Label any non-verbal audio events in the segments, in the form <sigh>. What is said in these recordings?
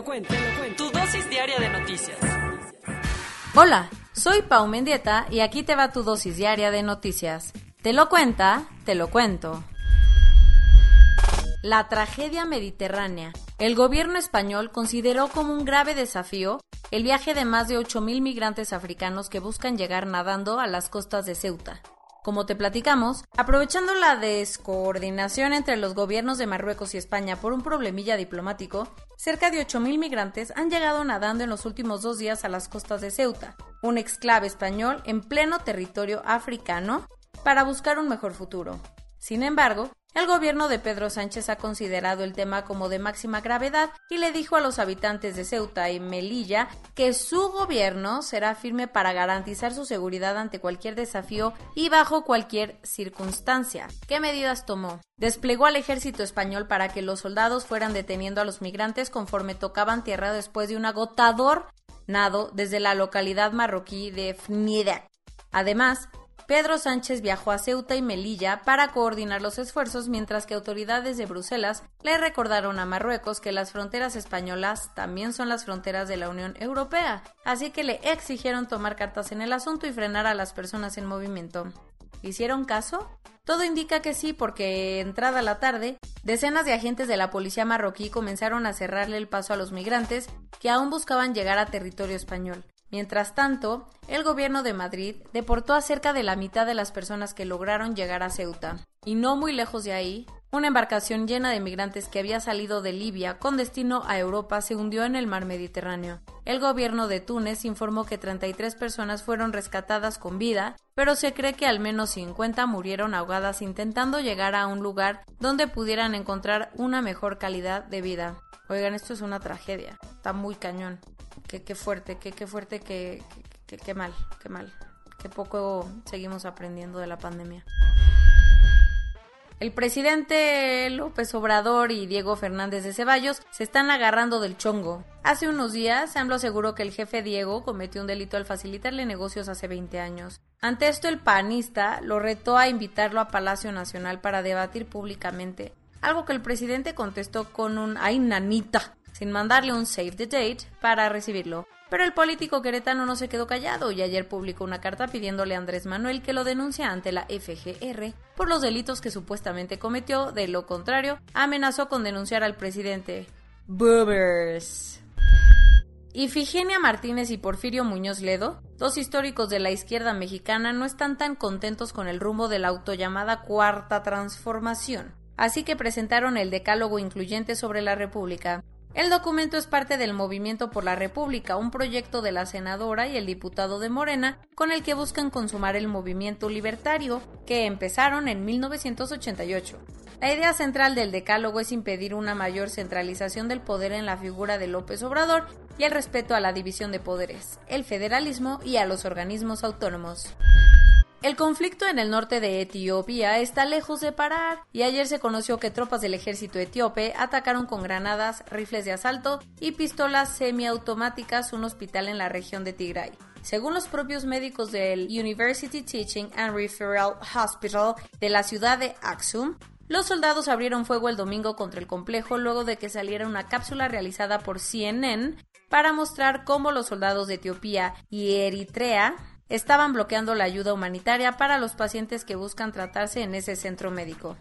Lo cuento, te lo cuento. Tu dosis diaria de noticias. Hola, soy Pau Mendieta y aquí te va tu dosis diaria de noticias. Te lo cuenta, te lo cuento. La tragedia mediterránea. El gobierno español consideró como un grave desafío el viaje de más de 8.000 migrantes africanos que buscan llegar nadando a las costas de Ceuta. Como te platicamos, aprovechando la descoordinación entre los gobiernos de Marruecos y España por un problemilla diplomático, cerca de 8.000 migrantes han llegado nadando en los últimos dos días a las costas de Ceuta, un exclave español en pleno territorio africano, para buscar un mejor futuro. Sin embargo, el gobierno de Pedro Sánchez ha considerado el tema como de máxima gravedad y le dijo a los habitantes de Ceuta y Melilla que su gobierno será firme para garantizar su seguridad ante cualquier desafío y bajo cualquier circunstancia. ¿Qué medidas tomó? Desplegó al ejército español para que los soldados fueran deteniendo a los migrantes conforme tocaban tierra después de un agotador nado desde la localidad marroquí de Fnida. Además, Pedro Sánchez viajó a Ceuta y Melilla para coordinar los esfuerzos mientras que autoridades de Bruselas le recordaron a Marruecos que las fronteras españolas también son las fronteras de la Unión Europea, así que le exigieron tomar cartas en el asunto y frenar a las personas en movimiento. ¿Hicieron caso? Todo indica que sí, porque entrada la tarde, decenas de agentes de la policía marroquí comenzaron a cerrarle el paso a los migrantes que aún buscaban llegar a territorio español. Mientras tanto, el gobierno de Madrid deportó a cerca de la mitad de las personas que lograron llegar a Ceuta. Y no muy lejos de ahí, una embarcación llena de migrantes que había salido de Libia con destino a Europa se hundió en el mar Mediterráneo. El gobierno de Túnez informó que 33 personas fueron rescatadas con vida, pero se cree que al menos 50 murieron ahogadas intentando llegar a un lugar donde pudieran encontrar una mejor calidad de vida. Oigan, esto es una tragedia, está muy cañón. Qué, fuerte, qué, fuerte, qué mal, qué mal. Qué poco seguimos aprendiendo de la pandemia. El presidente López Obrador y Diego Fernández de Ceballos se están agarrando del chongo. Hace unos días, AMLO aseguró que el jefe Diego cometió un delito al facilitarle negocios hace 20 años. Ante esto, el panista lo retó a invitarlo a Palacio Nacional para debatir públicamente, algo que el presidente contestó con un ay nanita, sin mandarle un save the date para recibirlo. Pero el político queretano no se quedó callado y ayer publicó una carta pidiéndole a Andrés Manuel que lo denuncie ante la FGR por los delitos que supuestamente cometió, de lo contrario, amenazó con denunciar al presidente. Boobers. Ifigenia Martínez y Porfirio Muñoz Ledo, dos históricos de la izquierda mexicana, no están tan contentos con el rumbo de la autollamada Cuarta Transformación, así que presentaron el Decálogo Incluyente sobre la República, el documento es parte del Movimiento por la República, un proyecto de la senadora y el diputado de Morena con el que buscan consumar el movimiento libertario que empezaron en 1988. La idea central del decálogo es impedir una mayor centralización del poder en la figura de López Obrador y el respeto a la división de poderes, el federalismo y a los organismos autónomos. El conflicto en el norte de Etiopía está lejos de parar y ayer se conoció que tropas del ejército etíope atacaron con granadas, rifles de asalto y pistolas semiautomáticas un hospital en la región de Tigray. Según los propios médicos del University Teaching and Referral Hospital de la ciudad de Aksum, los soldados abrieron fuego el domingo contra el complejo luego de que saliera una cápsula realizada por CNN para mostrar cómo los soldados de Etiopía y Eritrea estaban bloqueando la ayuda humanitaria para los pacientes que buscan tratarse en ese centro médico.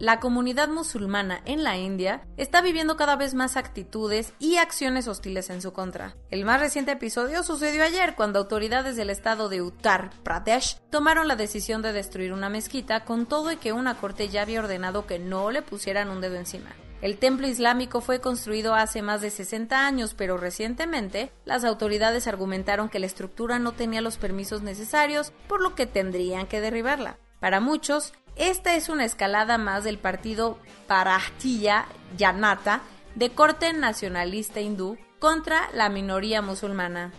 La comunidad musulmana en la India está viviendo cada vez más actitudes y acciones hostiles en su contra. El más reciente episodio sucedió ayer cuando autoridades del estado de Uttar Pradesh tomaron la decisión de destruir una mezquita con todo y que una corte ya había ordenado que no le pusieran un dedo encima. El templo islámico fue construido hace más de 60 años, pero recientemente las autoridades argumentaron que la estructura no tenía los permisos necesarios, por lo que tendrían que derribarla. Para muchos, esta es una escalada más del partido Bharatiya Janata de corte nacionalista hindú contra la minoría musulmana.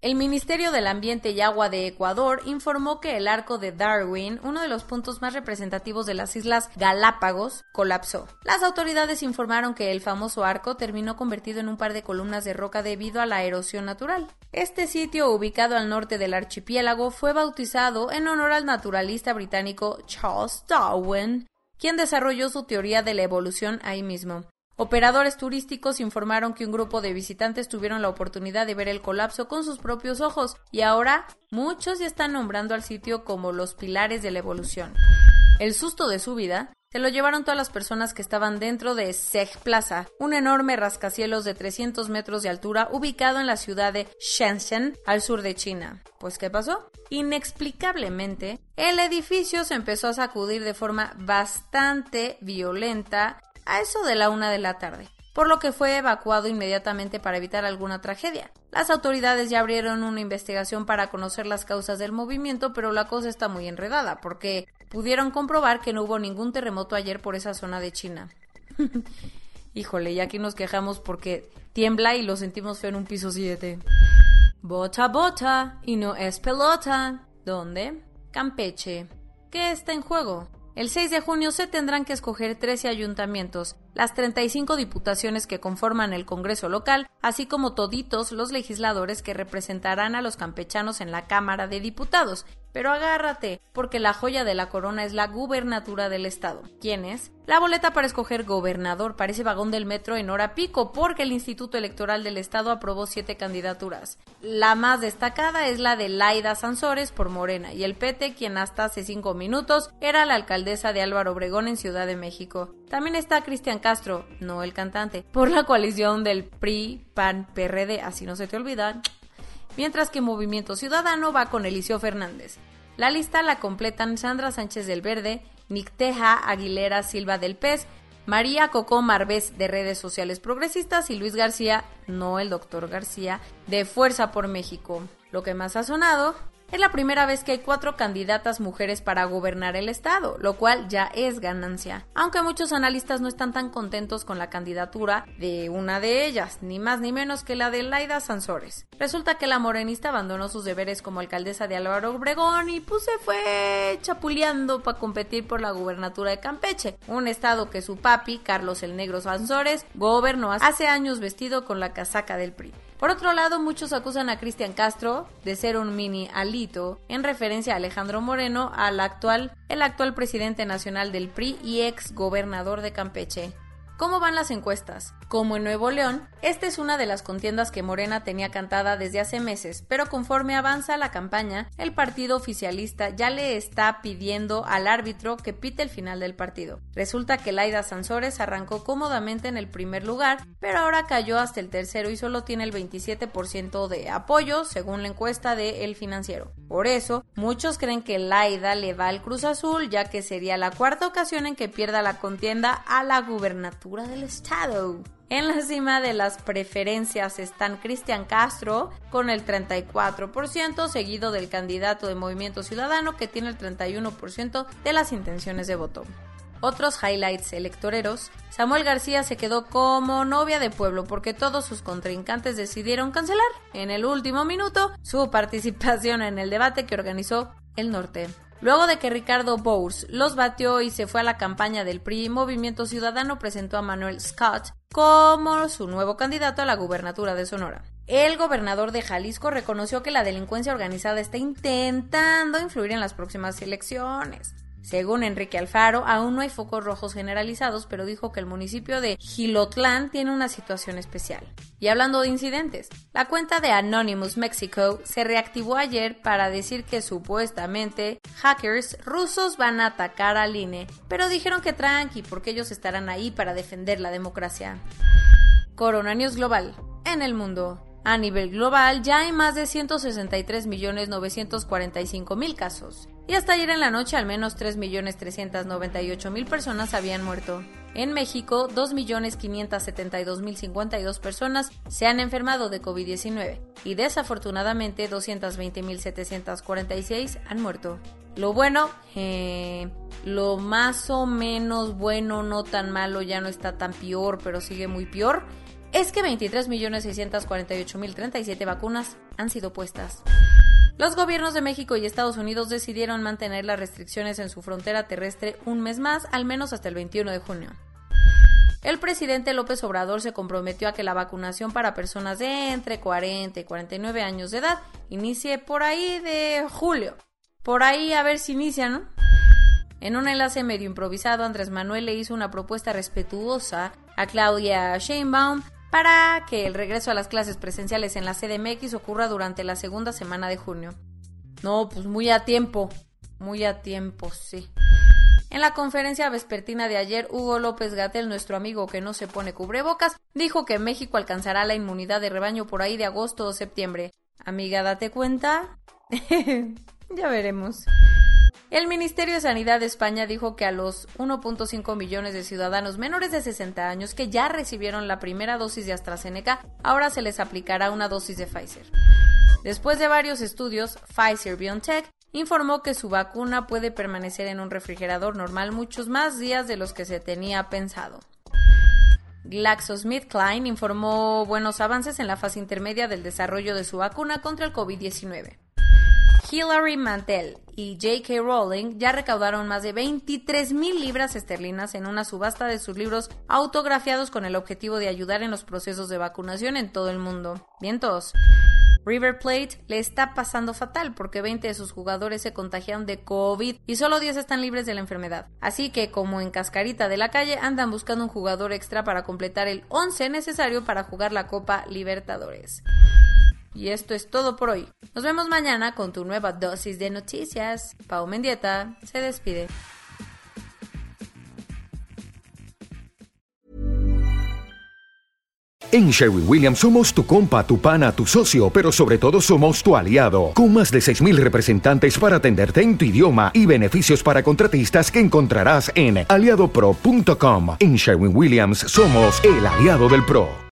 El Ministerio del Ambiente y Agua de Ecuador informó que el arco de Darwin, uno de los puntos más representativos de las Islas Galápagos, colapsó. Las autoridades informaron que el famoso arco terminó convertido en un par de columnas de roca debido a la erosión natural. Este sitio, ubicado al norte del archipiélago, fue bautizado en honor al naturalista británico Charles Darwin, quien desarrolló su teoría de la evolución ahí mismo. Operadores turísticos informaron que un grupo de visitantes tuvieron la oportunidad de ver el colapso con sus propios ojos y ahora muchos ya están nombrando al sitio como los pilares de la evolución. El susto de su vida se lo llevaron todas las personas que estaban dentro de Seg Plaza, un enorme rascacielos de 300 metros de altura ubicado en la ciudad de Shenzhen, al sur de China. Pues, ¿qué pasó? Inexplicablemente, el edificio se empezó a sacudir de forma bastante violenta a eso de la una de la tarde, por lo que fue evacuado inmediatamente para evitar alguna tragedia. Las autoridades ya abrieron una investigación para conocer las causas del movimiento, pero la cosa está muy enredada, porque pudieron comprobar que no hubo ningún terremoto ayer por esa zona de China. <laughs> Híjole, y aquí nos quejamos porque tiembla y lo sentimos feo en un piso 7. Bota, bota, y no es pelota. ¿Dónde? Campeche. ¿Qué está en juego? El 6 de junio se tendrán que escoger 13 ayuntamientos, las 35 diputaciones que conforman el Congreso local, así como toditos los legisladores que representarán a los campechanos en la Cámara de Diputados. Pero agárrate, porque la joya de la corona es la gubernatura del Estado. ¿Quién es? La boleta para escoger gobernador parece vagón del metro en hora pico, porque el Instituto Electoral del Estado aprobó siete candidaturas. La más destacada es la de Laida Sansores por Morena, y el PT, quien hasta hace cinco minutos era la alcaldesa de Álvaro Obregón en Ciudad de México. También está Cristian Castro, no el cantante, por la coalición del PRI, PAN, PRD, así no se te olvida, mientras que Movimiento Ciudadano va con Eliseo Fernández. La lista la completan Sandra Sánchez del Verde, Nicteja Aguilera Silva del Pez, María Cocó Marbés de Redes Sociales Progresistas y Luis García, no el doctor García, de Fuerza por México. Lo que más ha sonado es la primera vez que hay cuatro candidatas mujeres para gobernar el estado, lo cual ya es ganancia. Aunque muchos analistas no están tan contentos con la candidatura de una de ellas, ni más ni menos que la de Laida Sansores. Resulta que la morenista abandonó sus deberes como alcaldesa de Álvaro Obregón y pues se fue chapuleando para competir por la gubernatura de Campeche, un estado que su papi, Carlos el Negro Sansores, gobernó hace años vestido con la casaca del PRI. Por otro lado, muchos acusan a Cristian Castro de ser un mini alito en referencia a Alejandro Moreno, al actual, el actual presidente nacional del PRI y ex gobernador de Campeche. ¿Cómo van las encuestas? Como en Nuevo León, esta es una de las contiendas que Morena tenía cantada desde hace meses, pero conforme avanza la campaña, el partido oficialista ya le está pidiendo al árbitro que pite el final del partido. Resulta que Laida Sansores arrancó cómodamente en el primer lugar, pero ahora cayó hasta el tercero y solo tiene el 27% de apoyo, según la encuesta de El Financiero. Por eso, muchos creen que Laida le va al Cruz Azul, ya que sería la cuarta ocasión en que pierda la contienda a la gubernatura del estado. En la cima de las preferencias están Cristian Castro con el 34%, seguido del candidato de Movimiento Ciudadano que tiene el 31% de las intenciones de voto. Otros highlights electoreros, Samuel García se quedó como novia de pueblo porque todos sus contrincantes decidieron cancelar en el último minuto su participación en el debate que organizó el norte. Luego de que Ricardo Bowles los batió y se fue a la campaña del PRI, Movimiento Ciudadano presentó a Manuel Scott como su nuevo candidato a la gubernatura de Sonora. El gobernador de Jalisco reconoció que la delincuencia organizada está intentando influir en las próximas elecciones. Según Enrique Alfaro, aún no hay focos rojos generalizados, pero dijo que el municipio de Gilotlán tiene una situación especial. Y hablando de incidentes, la cuenta de Anonymous Mexico se reactivó ayer para decir que supuestamente hackers rusos van a atacar al INE, pero dijeron que tranqui porque ellos estarán ahí para defender la democracia. Corona Global. En el mundo. A nivel global ya hay más de 163.945.000 casos. Y hasta ayer en la noche al menos 3.398.000 personas habían muerto. En México, 2.572.052 personas se han enfermado de COVID-19 y desafortunadamente 220.746 han muerto. Lo bueno, eh, lo más o menos bueno, no tan malo, ya no está tan peor, pero sigue muy peor, es que 23.648.037 vacunas han sido puestas. Los gobiernos de México y Estados Unidos decidieron mantener las restricciones en su frontera terrestre un mes más, al menos hasta el 21 de junio. El presidente López Obrador se comprometió a que la vacunación para personas de entre 40 y 49 años de edad inicie por ahí de julio. Por ahí a ver si inicia, ¿no? En un enlace medio improvisado, Andrés Manuel le hizo una propuesta respetuosa a Claudia Sheinbaum para que el regreso a las clases presenciales en la CDMX ocurra durante la segunda semana de junio. No, pues muy a tiempo, muy a tiempo, sí. En la conferencia vespertina de ayer, Hugo López Gatel, nuestro amigo que no se pone cubrebocas, dijo que México alcanzará la inmunidad de rebaño por ahí de agosto o septiembre. Amiga, date cuenta. <laughs> ya veremos. El Ministerio de Sanidad de España dijo que a los 1.5 millones de ciudadanos menores de 60 años que ya recibieron la primera dosis de AstraZeneca, ahora se les aplicará una dosis de Pfizer. Después de varios estudios, Pfizer BioNTech informó que su vacuna puede permanecer en un refrigerador normal muchos más días de los que se tenía pensado. GlaxoSmithKline informó buenos avances en la fase intermedia del desarrollo de su vacuna contra el COVID-19. Hilary Mantel y J.K. Rowling ya recaudaron más de 23 mil libras esterlinas en una subasta de sus libros autografiados con el objetivo de ayudar en los procesos de vacunación en todo el mundo. Vientos. River Plate le está pasando fatal porque 20 de sus jugadores se contagiaron de COVID y solo 10 están libres de la enfermedad. Así que, como en cascarita de la calle, andan buscando un jugador extra para completar el 11 necesario para jugar la Copa Libertadores. Y esto es todo por hoy. Nos vemos mañana con tu nueva dosis de noticias. Pau Mendieta se despide. En Sherwin Williams somos tu compa, tu pana, tu socio, pero sobre todo somos tu aliado, con más de 6.000 representantes para atenderte en tu idioma y beneficios para contratistas que encontrarás en aliadopro.com. En Sherwin Williams somos el aliado del PRO.